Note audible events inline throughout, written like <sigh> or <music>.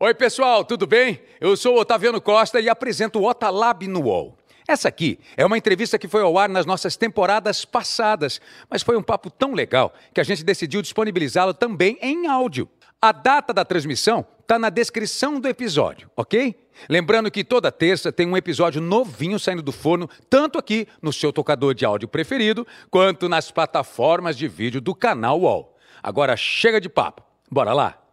Oi, pessoal, tudo bem? Eu sou o Otaviano Costa e apresento o Otalab no UOL. Essa aqui é uma entrevista que foi ao ar nas nossas temporadas passadas, mas foi um papo tão legal que a gente decidiu disponibilizá-lo também em áudio. A data da transmissão está na descrição do episódio, ok? Lembrando que toda terça tem um episódio novinho saindo do forno, tanto aqui no seu tocador de áudio preferido, quanto nas plataformas de vídeo do canal UOL. Agora chega de papo, bora lá!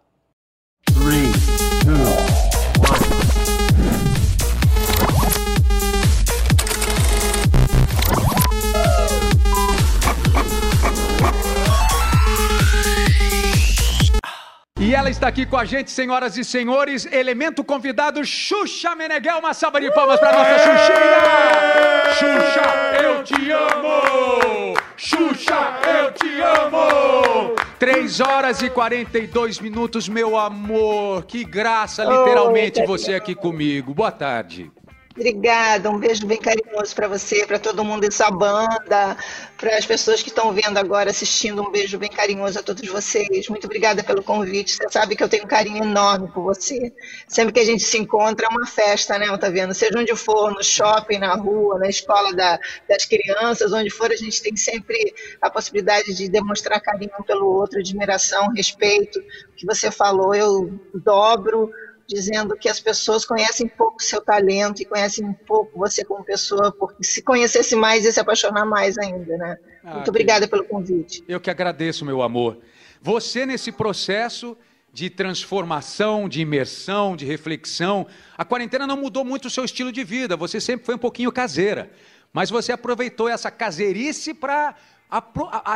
Ela está aqui com a gente, senhoras e senhores, elemento convidado, Xuxa Meneghel. Uma salva de palmas para nossa Xuxinha! Xuxa, eu te amo! Xuxa, eu te amo! 3 horas e 42 minutos, meu amor. Que graça, literalmente, você aqui comigo. Boa tarde. Obrigada, um beijo bem carinhoso para você, para todo mundo dessa banda, para as pessoas que estão vendo agora, assistindo, um beijo bem carinhoso a todos vocês. Muito obrigada pelo convite. Você sabe que eu tenho um carinho enorme por você. Sempre que a gente se encontra é uma festa, né, tá vendo? Seja onde for, no shopping, na rua, na escola da, das crianças, onde for, a gente tem sempre a possibilidade de demonstrar carinho pelo outro, admiração, respeito. O que você falou, eu dobro dizendo que as pessoas conhecem pouco seu talento e conhecem pouco você como pessoa, porque se conhecesse mais ia se apaixonar mais ainda, né? Ah, Muito obrigada pelo convite. Eu que agradeço, meu amor. Você nesse processo de transformação, de imersão, de reflexão, a quarentena não mudou muito o seu estilo de vida, você sempre foi um pouquinho caseira, mas você aproveitou essa caseirice para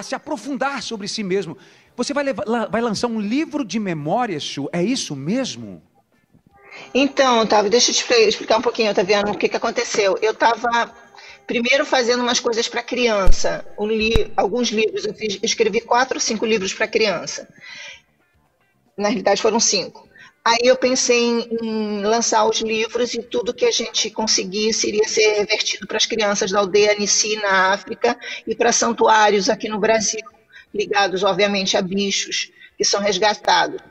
se aprofundar sobre si mesmo. Você vai, levar, vai lançar um livro de memórias, Chu? É isso mesmo? Então, Otávio, deixa eu te explicar um pouquinho, tá vendo? O que, que aconteceu? Eu estava primeiro fazendo umas coisas para criança, li, alguns livros, eu, fiz, escrevi quatro ou cinco livros para criança. Na realidade foram cinco. Aí eu pensei em, em, lançar os livros e tudo que a gente conseguisse iria ser revertido para as crianças da aldeia Nissi na África e para santuários aqui no Brasil, ligados obviamente a bichos que são resgatados.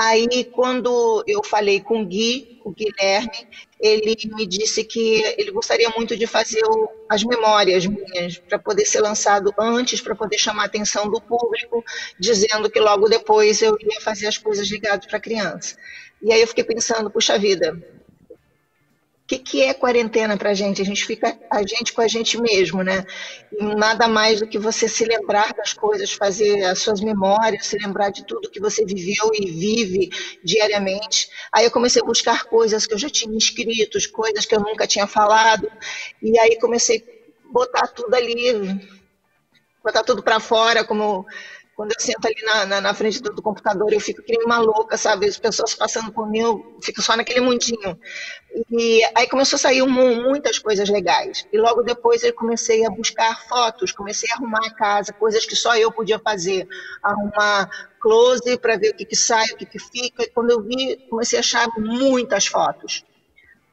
Aí, quando eu falei com o Gui, o Guilherme, ele me disse que ele gostaria muito de fazer o, as memórias minhas, para poder ser lançado antes, para poder chamar a atenção do público, dizendo que logo depois eu ia fazer as coisas ligadas para criança. E aí eu fiquei pensando, puxa vida, que, que é quarentena para a gente? A gente fica a gente com a gente mesmo, né? E nada mais do que você se lembrar das coisas, fazer as suas memórias, se lembrar de tudo que você viveu e vive diariamente. Aí eu comecei a buscar coisas que eu já tinha escrito, coisas que eu nunca tinha falado, e aí comecei a botar tudo ali, botar tudo para fora, como quando eu sento ali na, na, na frente do, do, computador, eu fico que nem uma louca, sabe? As pessoas passando por mim, eu fico só naquele mundinho. E aí começou a sair um, muitas coisas legais. E logo depois eu comecei a buscar fotos, comecei a arrumar a casa, coisas que só eu podia fazer. Arrumar close para ver o que, que sai, o que, que fica. E quando eu vi, comecei a achar muitas fotos.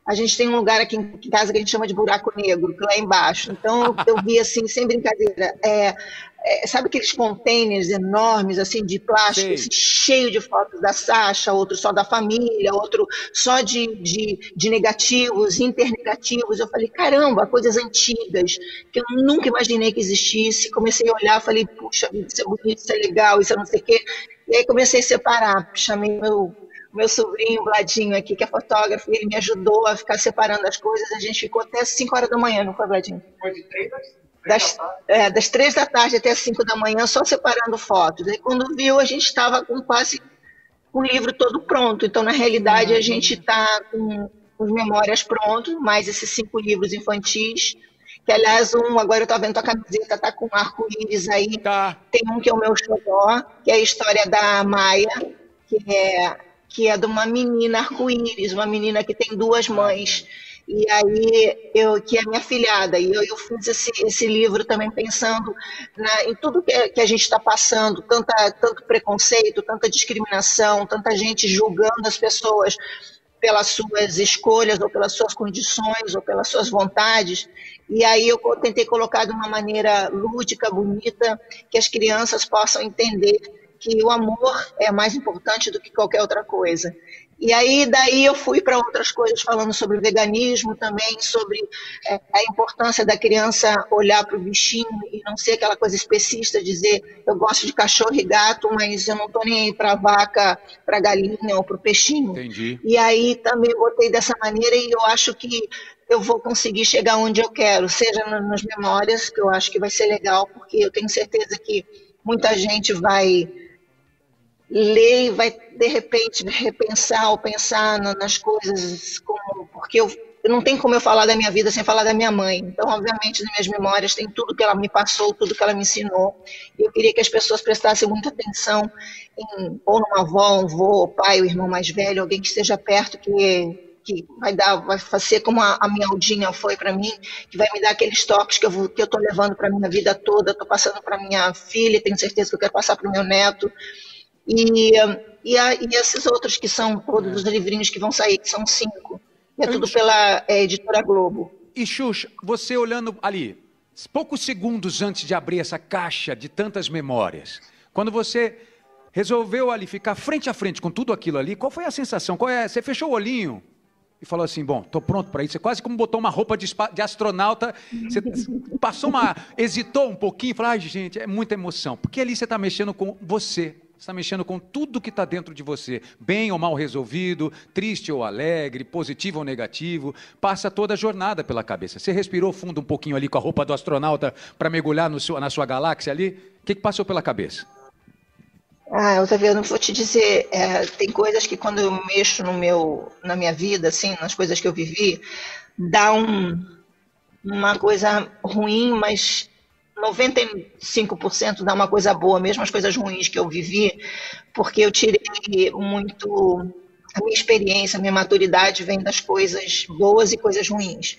A gente tem um lugar aqui em casa que a gente chama de buraco negro, que é lá embaixo. Então eu vi assim, sem brincadeira, é, é, sabe aqueles containers enormes, assim, de plástico, assim, cheio de fotos da Sasha, outro só da família, outro só de, de, de negativos, internegativos. Eu falei, caramba, coisas antigas, que eu nunca imaginei que existisse. Comecei a olhar, falei, puxa, isso é bonito, isso é legal, isso é não sei o quê. E aí comecei a separar, chamei meu meu sobrinho Bladinho aqui, que é fotógrafo, ele me ajudou a ficar separando as coisas. A gente ficou até 5 horas da manhã, não foi, Bladinho? Foi de 3 das, é, das três da tarde até as cinco da manhã, só separando fotos. E quando viu, a gente estava com quase o livro todo pronto. Então, na realidade, a gente está com os memórias prontos, mais esses cinco livros infantis. Que, aliás, um, agora eu estou vendo a camiseta, tá com arco-íris aí. Tá. Tem um que é o meu xodó, que é a história da Maia, que é, que é de uma menina arco-íris, uma menina que tem duas mães e aí eu que é minha filhada e eu, eu fiz esse, esse livro também pensando na, em tudo que, que a gente está passando tanta tanto preconceito tanta discriminação tanta gente julgando as pessoas pelas suas escolhas ou pelas suas condições ou pelas suas vontades e aí eu tentei colocar de uma maneira lúdica bonita que as crianças possam entender que o amor é mais importante do que qualquer outra coisa. E aí, daí eu fui para outras coisas, falando sobre veganismo também, sobre é, a importância da criança olhar para o bichinho e não ser aquela coisa especista, dizer eu gosto de cachorro e gato, mas eu não estou nem aí para vaca, para galinha ou para o peixinho. Entendi. E aí também botei dessa maneira e eu acho que eu vou conseguir chegar onde eu quero, seja nas memórias, que eu acho que vai ser legal, porque eu tenho certeza que muita gente vai ler e vai, de repente, repensar ou pensar nas coisas, como, porque eu, não tem como eu falar da minha vida sem falar da minha mãe. Então, obviamente, nas minhas memórias tem tudo que ela me passou, tudo que ela me ensinou. Eu queria que as pessoas prestassem muita atenção em, ou numa avó, um avô, pai, o irmão mais velho, alguém que esteja perto, que que vai dar, vai fazer como a, a minha Aldinha foi para mim, que vai me dar aqueles toques que eu vou, que eu tô levando para minha vida toda, estou passando para minha filha, tenho certeza que eu quero passar para o meu neto. E, e, a, e, esses outros que são todos os livrinhos que vão sair, que são cinco. E é tudo pela é, editora Globo. E Xuxa, você olhando ali, poucos segundos antes de abrir essa caixa de tantas memórias, quando você resolveu ali ficar frente a frente com tudo aquilo ali, qual foi a sensação? Qual é? Você fechou o olhinho e falou assim: Bom, estou pronto para isso. Você quase como botou uma roupa de, de astronauta, você passou uma. hesitou um pouquinho, falou: Ai, gente, é muita emoção. Porque ali você está mexendo com você, está mexendo com tudo que está dentro de você, bem ou mal resolvido, triste ou alegre, positivo ou negativo, passa toda a jornada pela cabeça. Você respirou fundo um pouquinho ali com a roupa do astronauta para mergulhar seu, na sua galáxia ali? O que, que passou pela cabeça? Ah, não vou te dizer, é, tem coisas que quando eu mexo no meu, na minha vida, assim, nas coisas que eu vivi, dá um, uma coisa ruim, mas 95% dá uma coisa boa, mesmo as coisas ruins que eu vivi, porque eu tirei muito. A minha experiência, a minha maturidade vem das coisas boas e coisas ruins.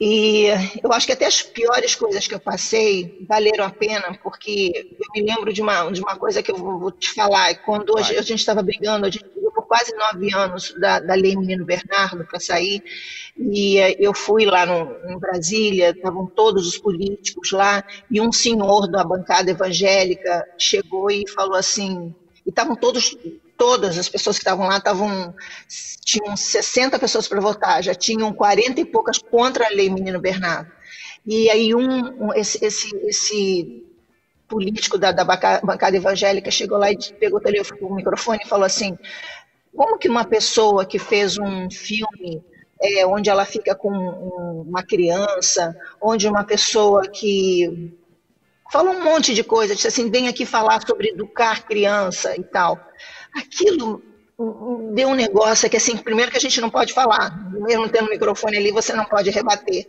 E eu acho que até as piores coisas que eu passei valeram a pena, porque eu me lembro de uma, de uma coisa que eu vou te falar. Quando a gente estava brigando, a gente quase nove anos da, da Lei Menino Bernardo para sair, e eh, eu fui lá no, em Brasília, estavam todos os políticos lá, e um senhor da bancada evangélica chegou e falou assim, e estavam todos todas as pessoas que estavam lá estavam tinham 60 pessoas para votar, já tinham 40 e poucas contra a lei Menino Bernardo. E aí um, um esse, esse, esse político da, da, bancada evangélica chegou lá e pegou o, telefone, o microfone e falou assim: como que uma pessoa que fez um filme é, onde ela fica com uma criança, onde uma pessoa que falou um monte de coisa, disse assim, vem aqui falar sobre educar criança e tal aquilo deu um negócio que, assim, primeiro que a gente não pode falar, mesmo tendo o microfone ali, você não pode rebater.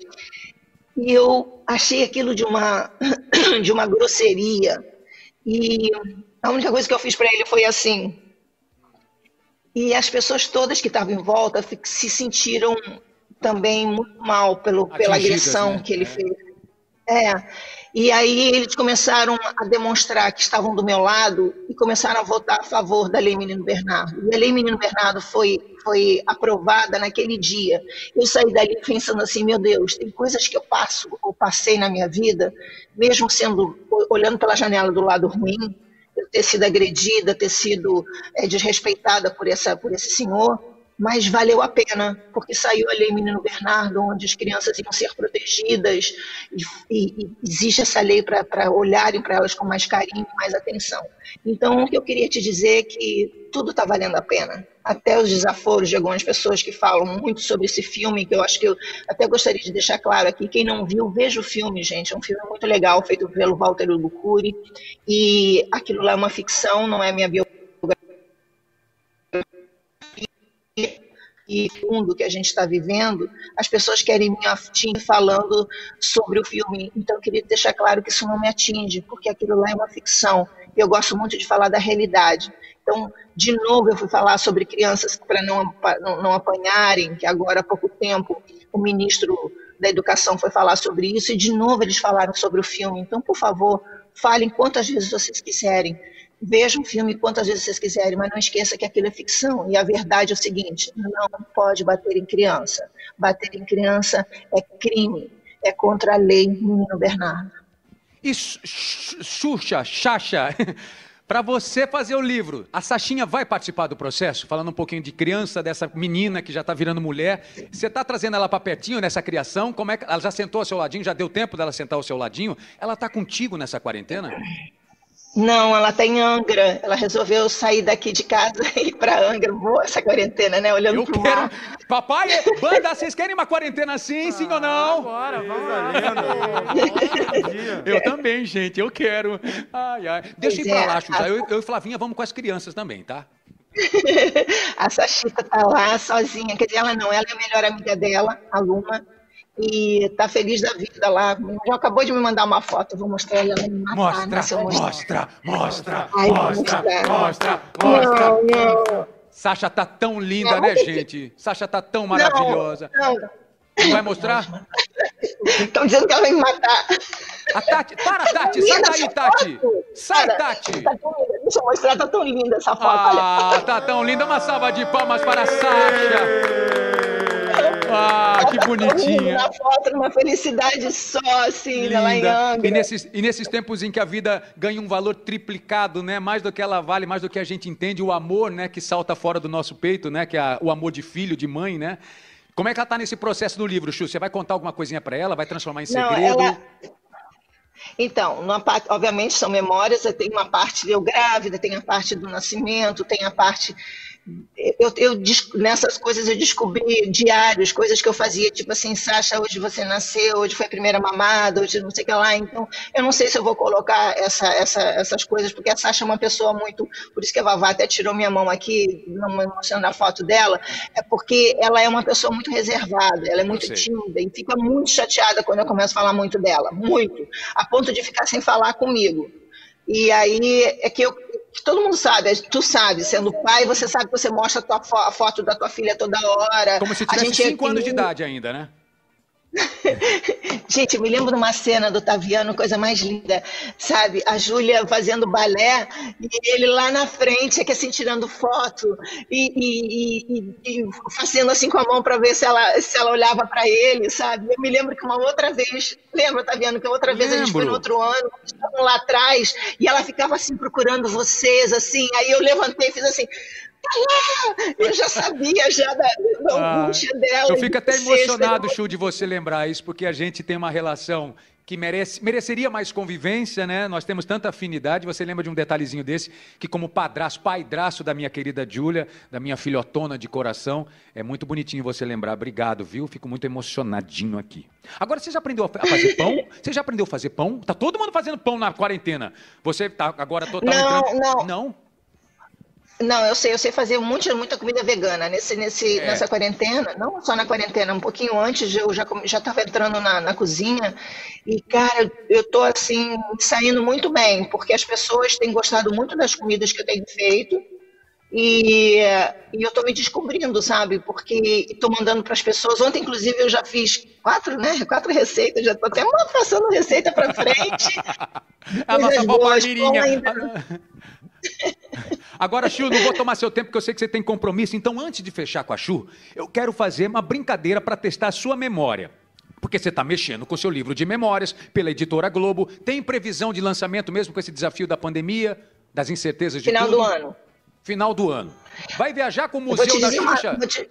E eu achei aquilo de uma, <coughs> de uma grosseria. E a única coisa que eu fiz para ele foi assim. E as pessoas todas que estavam em volta se sentiram também muito mal pelo, pela agressão né? que ele é. fez. É. E aí eles começaram a demonstrar que estavam do meu lado e começaram a votar a favor da Lei Menino Bernardo. E a Lei Menino Bernardo foi, foi aprovada naquele dia. Eu saí dali pensando assim, meu Deus, tem coisas que eu passo ou passei na minha vida, mesmo sendo olhando pela janela do lado ruim, ter sido agredida, ter sido é, desrespeitada por, essa, por esse senhor, mas valeu a pena, porque saiu a lei Menino Bernardo, onde as crianças iam ser protegidas, e, e, e existe essa lei para olharem para elas com mais carinho, mais atenção. Então, o que eu queria te dizer é que tudo está valendo a pena. Até os desaforos de algumas pessoas que falam muito sobre esse filme, que eu acho que eu até gostaria de deixar claro aqui. Quem não viu, veja o filme, gente. É um filme muito legal, feito pelo Walter Lucuri. E aquilo lá é uma ficção, não é minha biografia e mundo que a gente está vivendo, as pessoas querem me atingir falando sobre o filme. Então, eu queria deixar claro que isso não me atinge, porque aquilo lá é uma ficção. Eu gosto muito de falar da realidade. Então, de novo, eu fui falar sobre crianças para não, não, não apanharem, que agora há pouco tempo o ministro da Educação foi falar sobre isso, e de novo eles falaram sobre o filme. Então, por favor, falem quantas vezes vocês quiserem Vejam um filme quantas vezes vocês quiserem, mas não esqueça que aquilo é ficção. E a verdade é o seguinte: não pode bater em criança. Bater em criança é crime, é contra a lei, menino Bernardo. E Xuxa, Xaxa, Para você fazer o livro, a Sachinha vai participar do processo? Falando um pouquinho de criança, dessa menina que já está virando mulher. Você está trazendo ela para pertinho nessa criação? Como é que ela já sentou ao seu ladinho? Já deu tempo dela sentar ao seu ladinho? Ela está contigo nessa quarentena? Não, ela está em Angra. Ela resolveu sair daqui de casa <laughs> e ir para Angra. Boa essa quarentena, né? Olhando para o quero... mar. Papai, banda, vocês querem uma quarentena assim, ah, sim ou não? Bora, vamos lá. eu também, gente, eu quero. Ai, ai. Deixa eu ir para é, lá, Xuxa. Eu, eu e Flavinha vamos com as crianças também, tá? <laughs> a Sachita tá lá sozinha. Quer dizer, ela não, ela é a melhor amiga dela, a Luma e tá feliz da vida lá. Já acabou de me mandar uma foto, vou mostrar ela me matar. Mostra, né, mostra, mostra, Ai, mostra, mostra, mostra, não, não. Sasha tá tão linda, não, né, gente? Sasha tá tão maravilhosa. Não, não. vai mostrar? Estão dizendo que ela vai me matar. A Tati, para, Tati, sai daí, Tati. Sai, Cara, Tati. Tá Deixa eu mostrar, tá tão linda essa foto. Ah, olha. tá tão linda. Uma salva de palmas para a Sasha. Ah, que bonitinha. Na foto, uma felicidade só, assim, Linda. lá em Angra. E nesses, e nesses tempos em que a vida ganha um valor triplicado, né? Mais do que ela vale, mais do que a gente entende, o amor, né? Que salta fora do nosso peito, né? Que é o amor de filho, de mãe, né? Como é que ela está nesse processo do livro, Chu? Você vai contar alguma coisinha para ela? Vai transformar em segredo? Não, ela... Então, parte, obviamente são memórias, tem uma parte eu grávida, tem a parte do nascimento, tem a parte eu, eu, nessas coisas eu descobri diários, coisas que eu fazia, tipo assim, Sasha, hoje você nasceu, hoje foi a primeira mamada, hoje não sei o que lá. Então, eu não sei se eu vou colocar essa, essa, essas coisas, porque a Sasha é uma pessoa muito. Por isso que a Vavá até tirou minha mão aqui, mostrando a foto dela, é porque ela é uma pessoa muito reservada, ela é muito tímida e fica muito chateada quando eu começo a falar muito dela, muito, a ponto de ficar sem falar comigo. E aí é que eu todo mundo sabe, tu sabe, sendo pai, você sabe que você mostra a, tua fo a foto da tua filha toda hora. Como se tivesse 5 é anos de idade ainda, né? <laughs> Gente, eu me lembro de uma cena do Taviano, coisa mais linda, sabe? A Júlia fazendo balé e ele lá na frente, aqui assim, tirando foto e, e, e, e fazendo assim com a mão para ver se ela, se ela olhava para ele, sabe? Eu me lembro que uma outra vez, lembra, Taviano, que outra vez lembro. a gente foi no outro ano, estavam lá atrás e ela ficava assim procurando vocês, assim. Aí eu levantei e fiz assim: eu já sabia já da, da ah, angústia dela. Eu fico até emocionado, Chu, de você lembrar isso, porque a gente tem uma relação que merece, mereceria mais convivência, né? Nós temos tanta afinidade. Você lembra de um detalhezinho desse, que como padrasto, paidraço da minha querida Júlia, da minha filhotona de coração, é muito bonitinho você lembrar. Obrigado, viu? Fico muito emocionadinho aqui. Agora, você já aprendeu a fazer pão? <laughs> Você já aprendeu a fazer pão? Tá todo mundo fazendo pão na quarentena. Você tá agora total não, entrando... Não, não. Não, eu sei, eu sei fazer muita, muita comida vegana nesse, nesse, é. nessa quarentena, não só na quarentena, um pouquinho antes eu já já estava entrando na, na cozinha e cara, eu tô assim saindo muito bem porque as pessoas têm gostado muito das comidas que eu tenho feito e, e eu estou me descobrindo, sabe? Porque estou mandando para as pessoas. Ontem, inclusive, eu já fiz quatro, né? Quatro receitas, já estou até passando receita para frente. <laughs> a nossa vovó Mirinha. <laughs> Agora, Chu, não vou tomar seu tempo, porque eu sei que você tem compromisso. Então, antes de fechar com a Chu, eu quero fazer uma brincadeira para testar a sua memória. Porque você está mexendo com o seu livro de memórias, pela editora Globo. Tem previsão de lançamento mesmo com esse desafio da pandemia, das incertezas de Final tudo? do ano. Final do ano. Vai viajar com o Museu da Xuxa? Uma, te...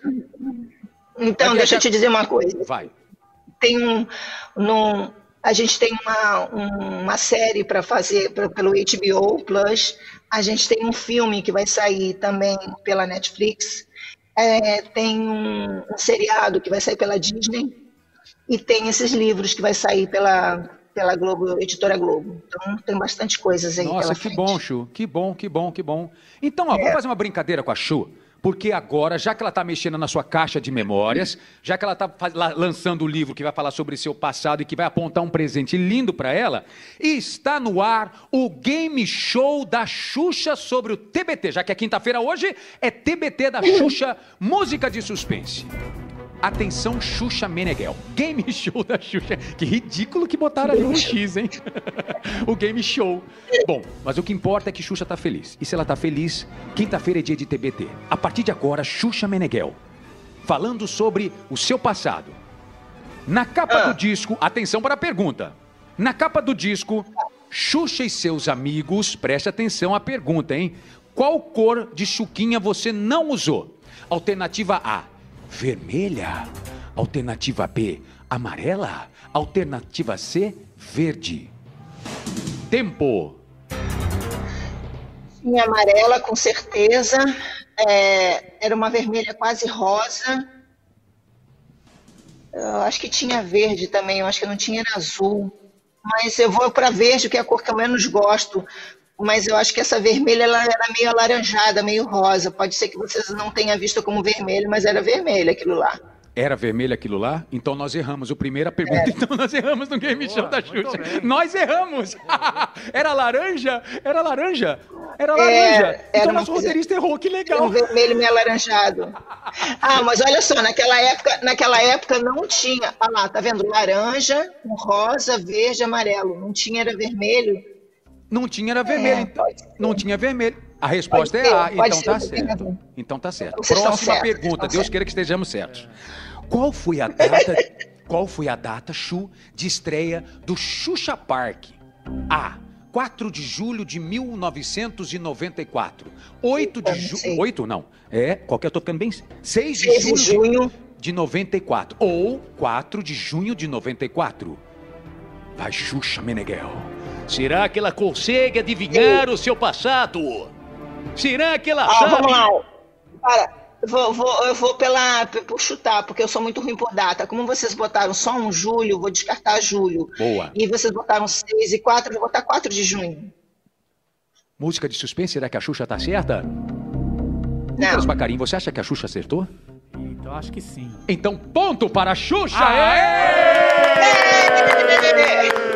Então, deixa eu te dizer uma coisa. Vai. Tem um. Num, a gente tem uma, uma série para fazer pelo HBO Plus. A gente tem um filme que vai sair também pela Netflix. É, tem um, um, seriado que vai sair pela Disney. E tem esses livros que vai sair pela, pela Globo, editora Globo. Então tem bastante coisas aí. Nossa, que frente. bom, Chu. Que bom, que bom, que bom. Então, ó, é. vamos fazer uma brincadeira com a Chu. Porque agora, já que ela está mexendo na sua caixa de memórias, já que ela está lançando o livro que vai falar sobre seu passado e que vai apontar um presente lindo para ela, está no ar o game show da Xuxa sobre o TBT. Já que é quinta-feira hoje, é TBT da Xuxa, música de suspense. Atenção, Xuxa Meneghel. Game <laughs> show da Xuxa. Que ridículo que botaram ali um X, hein? <laughs> o game show. Bom, mas o que importa é que Xuxa tá feliz. E se ela tá feliz, quinta-feira é dia de TBT. A partir de agora, Xuxa Meneghel. Falando sobre o seu passado. Na capa ah. do disco, atenção para a pergunta. Na capa do disco, Xuxa e seus amigos, preste atenção à pergunta, hein? Qual cor de chuquinha você não usou? Alternativa A, vermelha. Alternativa B, amarela. Alternativa C, verde. Tempo. Tinha amarela, com certeza. É, era uma vermelha quase rosa. Eu acho que tinha verde também, eu acho que não tinha azul. Mas eu vou para verde, que é a cor que eu menos gosto. Mas eu acho que essa vermelha ela era meio alaranjada, meio rosa. Pode ser que vocês não tenham visto como vermelho, mas era vermelho aquilo lá. Era vermelho aquilo lá? Então nós erramos. O primeira pergunta, é. <laughs> então nós erramos no Game Boa, Show da Xuxa. Nós erramos! <laughs> era laranja? Era laranja? Era laranja. É, então nosso roteirista errou, que legal. Um vermelho meio alaranjado. Ah, mas olha só, naquela época, naquela época não tinha. Olha lá, tá vendo? Laranja, rosa, verde, amarelo. Não tinha, era vermelho. Não tinha, era vermelho. É, então, não tinha vermelho. A resposta pode é A, então tá certo. Então tá certo. Próxima pergunta, Deus queira que estejamos certos. Qual foi a data, <laughs> qual foi a data, Chu, de estreia do Xuxa Park? A. 4 de julho de 1994. 8 de julho. 8 não. É, qualquer, eu tô ficando bem. 6 de 6 julho, de junho de 94. Ou 4 de junho de 94. Vai, Xuxa Meneghel. Será que ela consegue adivinhar Sim. o seu passado? Será que ela ah, sabe? Vamos lá. Para, Vou, vou, eu vou pela, por chutar, porque eu sou muito ruim por data. Como vocês botaram só um julho, vou descartar julho. Boa. E vocês botaram seis e quatro, vou botar 4 de junho. Música de suspense, será que a Xuxa tá certa? Não. Nicolas Bacarim, você acha que a Xuxa acertou? Então acho que sim. Então, ponto para a Xuxa! Aê!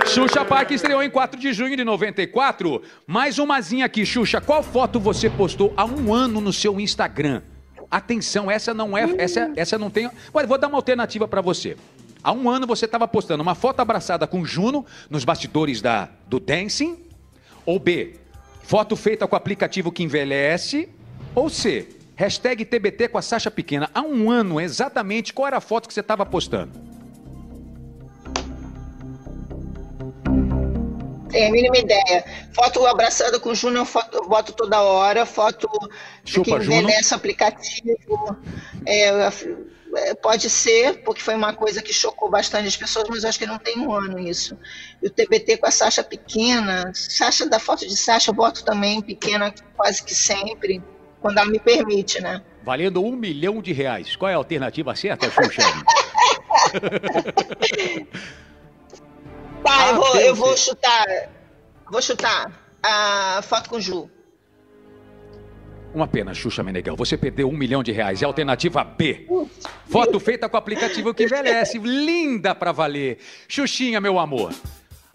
Xuxa Park estreou em 4 de junho de 94. Mais umazinha aqui, Xuxa. Qual foto você postou há um ano no seu Instagram? Atenção, essa não é, essa, essa não tem. Olha, vou dar uma alternativa para você. Há um ano você estava postando uma foto abraçada com Juno nos bastidores da, do Dancing. Ou B, foto feita com aplicativo que envelhece. Ou C, hashtag TBT com a Sasha Pequena. Há um ano, exatamente, qual era a foto que você estava postando? Tenho a mínima ideia. Foto abraçada com o Júnior, foto, eu boto toda hora, foto Chupa, que aplicativo. É, é, pode ser, porque foi uma coisa que chocou bastante as pessoas, mas acho que não tem um ano isso. E o TBT com a Sasha pequena, Sasha, da foto de Sasha, eu boto também pequena quase que sempre, quando ela me permite, né? Valendo um milhão de reais. Qual é a alternativa certa, Xuxa? <laughs> Tá, ah, eu, vou, eu vou chutar. Vou chutar a foto com Ju. Uma pena, Xuxa Meneghel. Você perdeu um milhão de reais. É a alternativa B. Foto feita com aplicativo que envelhece. Linda pra valer. Xuxinha, meu amor.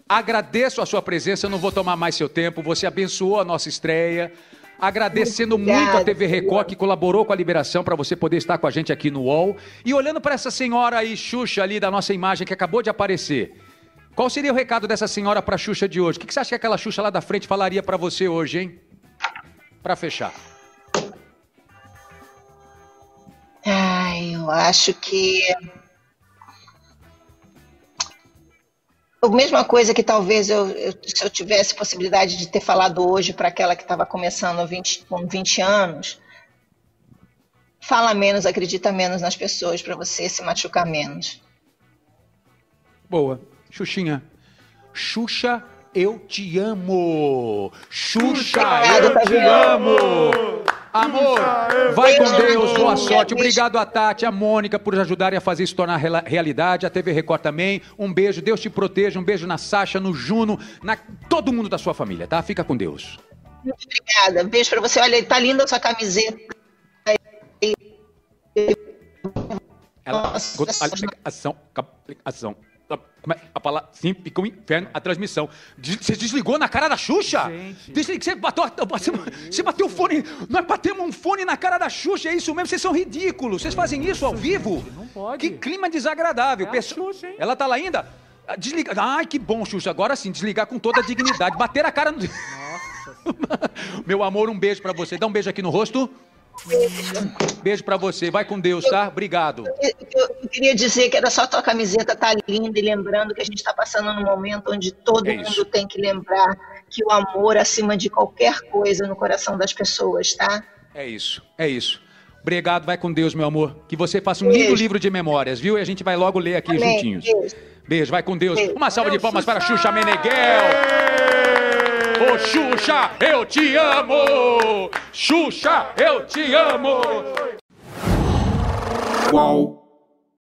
Agradeço a sua presença. Eu não vou tomar mais seu tempo. Você abençoou a nossa estreia. Agradecendo muito a TV Record que colaborou com a liberação para você poder estar com a gente aqui no UOL. E olhando para essa senhora aí, Xuxa, ali da nossa imagem que acabou de aparecer. Qual seria o recado dessa senhora para a Xuxa de hoje? O que você acha que aquela Xuxa lá da frente falaria para você hoje, hein? Para fechar. Ai, eu acho que a mesma coisa que talvez eu, eu, se eu tivesse possibilidade de ter falado hoje para aquela que estava começando 20, com 20 anos, fala menos, acredita menos nas pessoas para você se machucar menos. Boa. Xuxinha. Xuxa, eu te amo. Xuxa, eu te amo. Amor, vai com Deus, boa sorte. Obrigado a Tati, a Mônica por ajudarem a fazer isso tornar realidade. A TV Record também. Um beijo, Deus te proteja. Um beijo na Sasha, no Juno, na todo mundo da sua família, tá? Fica com Deus. Muito obrigada. Beijo pra você. Olha, tá linda a sua camiseta. Ela, Nossa, aplicação, aplicação. É? A palavra. Sim, pica o inferno, a transmissão. Você desligou na cara da Xuxa? Gente. Você bateu, você bateu o fone. Nós batemos um fone na cara da Xuxa, é isso mesmo? Vocês são ridículos. Vocês fazem isso ao vivo? Não pode. Que clima desagradável. É Xuxa, hein? Ela tá lá ainda? Ah, desliga. Ai, que bom, Xuxa. Agora sim, desligar com toda a dignidade. Bater a cara no. Nossa. <laughs> Meu amor, um beijo para você. Dá um beijo aqui no rosto. Beijo pra você. Vai com Deus, tá? Obrigado. Eu, eu- eu queria dizer que era só tua camiseta tá linda e lembrando que a gente está passando num momento onde todo É mundo isso. tem que lembrar que o amor acima de qualquer coisa no coração das pessoas, tá? É isso, é isso. Obrigado, vai com Deus, meu amor. Que você faça um lindo Beijo. livro de memórias, viu? E a gente vai logo ler aqui Amém. juntinhos. Beijo. Beijo, vai com Deus. Beijo. Uma salva de palmas para Xuxa Meneghel. Ô Xuxa, eu te amo! Xuxa, eu te amo! Qual